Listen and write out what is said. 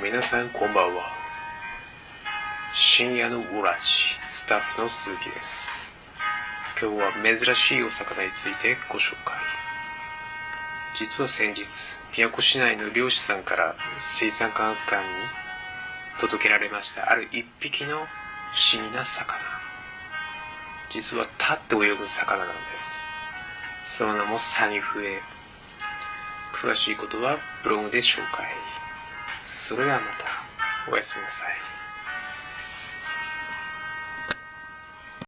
皆さんこんばんは。深夜のウラジ、スタッフの鈴木です。今日は珍しいお魚についてご紹介。実は先日、宮古市内の漁師さんから水産科学館に届けられましたある一匹の不思議な魚。実は立って泳ぐ魚なんです。その名もサニフエ。詳しいことはブログで紹介。それではまた、おやすみなさい。